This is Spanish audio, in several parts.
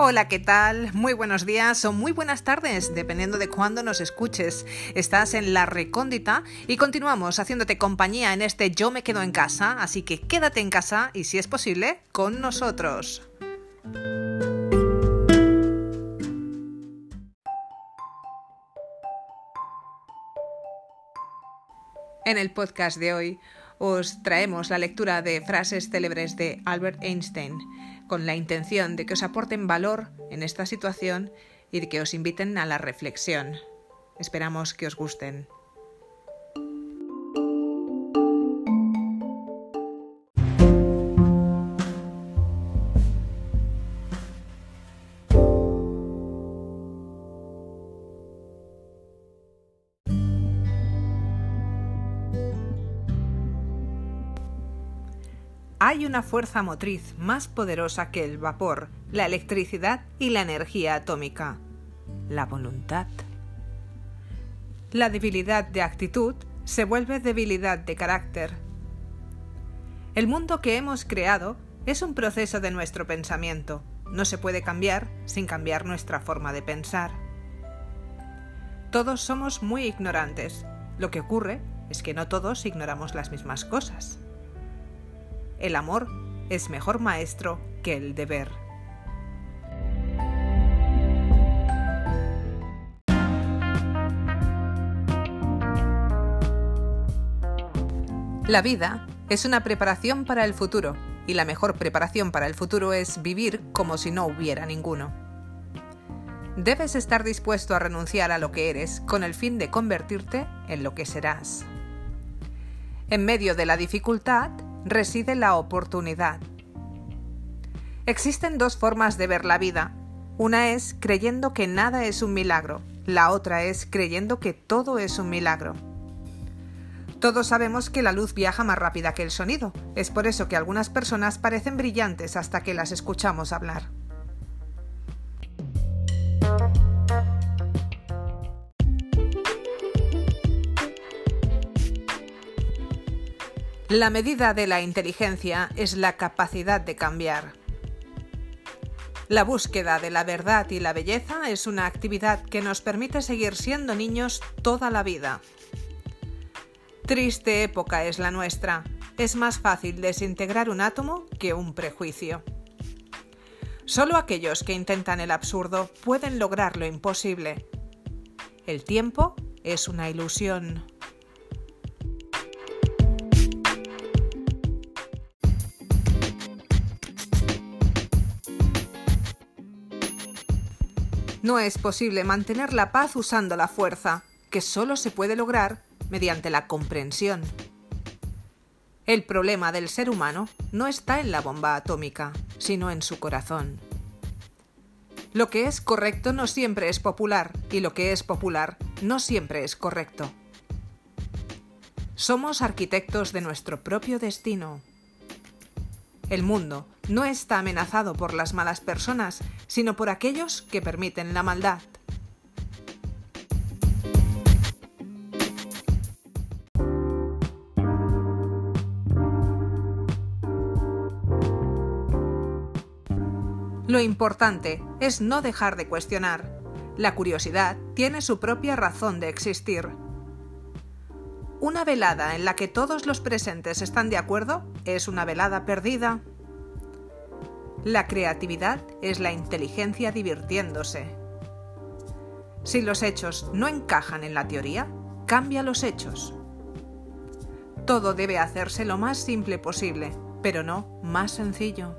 Hola, ¿qué tal? Muy buenos días o muy buenas tardes, dependiendo de cuándo nos escuches. Estás en La Recóndita y continuamos haciéndote compañía en este Yo me quedo en casa, así que quédate en casa y si es posible, con nosotros. En el podcast de hoy os traemos la lectura de frases célebres de Albert Einstein con la intención de que os aporten valor en esta situación y de que os inviten a la reflexión. Esperamos que os gusten. Hay una fuerza motriz más poderosa que el vapor, la electricidad y la energía atómica, la voluntad. La debilidad de actitud se vuelve debilidad de carácter. El mundo que hemos creado es un proceso de nuestro pensamiento. No se puede cambiar sin cambiar nuestra forma de pensar. Todos somos muy ignorantes. Lo que ocurre es que no todos ignoramos las mismas cosas. El amor es mejor maestro que el deber. La vida es una preparación para el futuro y la mejor preparación para el futuro es vivir como si no hubiera ninguno. Debes estar dispuesto a renunciar a lo que eres con el fin de convertirte en lo que serás. En medio de la dificultad, reside la oportunidad. Existen dos formas de ver la vida. Una es creyendo que nada es un milagro, la otra es creyendo que todo es un milagro. Todos sabemos que la luz viaja más rápida que el sonido, es por eso que algunas personas parecen brillantes hasta que las escuchamos hablar. La medida de la inteligencia es la capacidad de cambiar. La búsqueda de la verdad y la belleza es una actividad que nos permite seguir siendo niños toda la vida. Triste época es la nuestra. Es más fácil desintegrar un átomo que un prejuicio. Solo aquellos que intentan el absurdo pueden lograr lo imposible. El tiempo es una ilusión. No es posible mantener la paz usando la fuerza, que solo se puede lograr mediante la comprensión. El problema del ser humano no está en la bomba atómica, sino en su corazón. Lo que es correcto no siempre es popular y lo que es popular no siempre es correcto. Somos arquitectos de nuestro propio destino. El mundo no está amenazado por las malas personas, sino por aquellos que permiten la maldad. Lo importante es no dejar de cuestionar. La curiosidad tiene su propia razón de existir. Una velada en la que todos los presentes están de acuerdo es una velada perdida. La creatividad es la inteligencia divirtiéndose. Si los hechos no encajan en la teoría, cambia los hechos. Todo debe hacerse lo más simple posible, pero no más sencillo.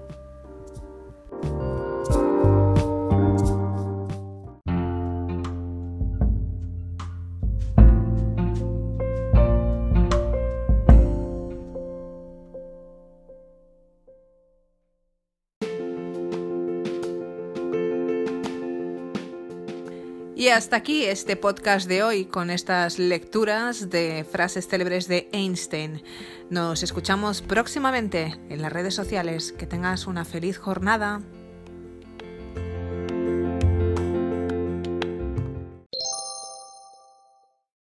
Y hasta aquí este podcast de hoy con estas lecturas de frases célebres de Einstein. Nos escuchamos próximamente en las redes sociales. Que tengas una feliz jornada.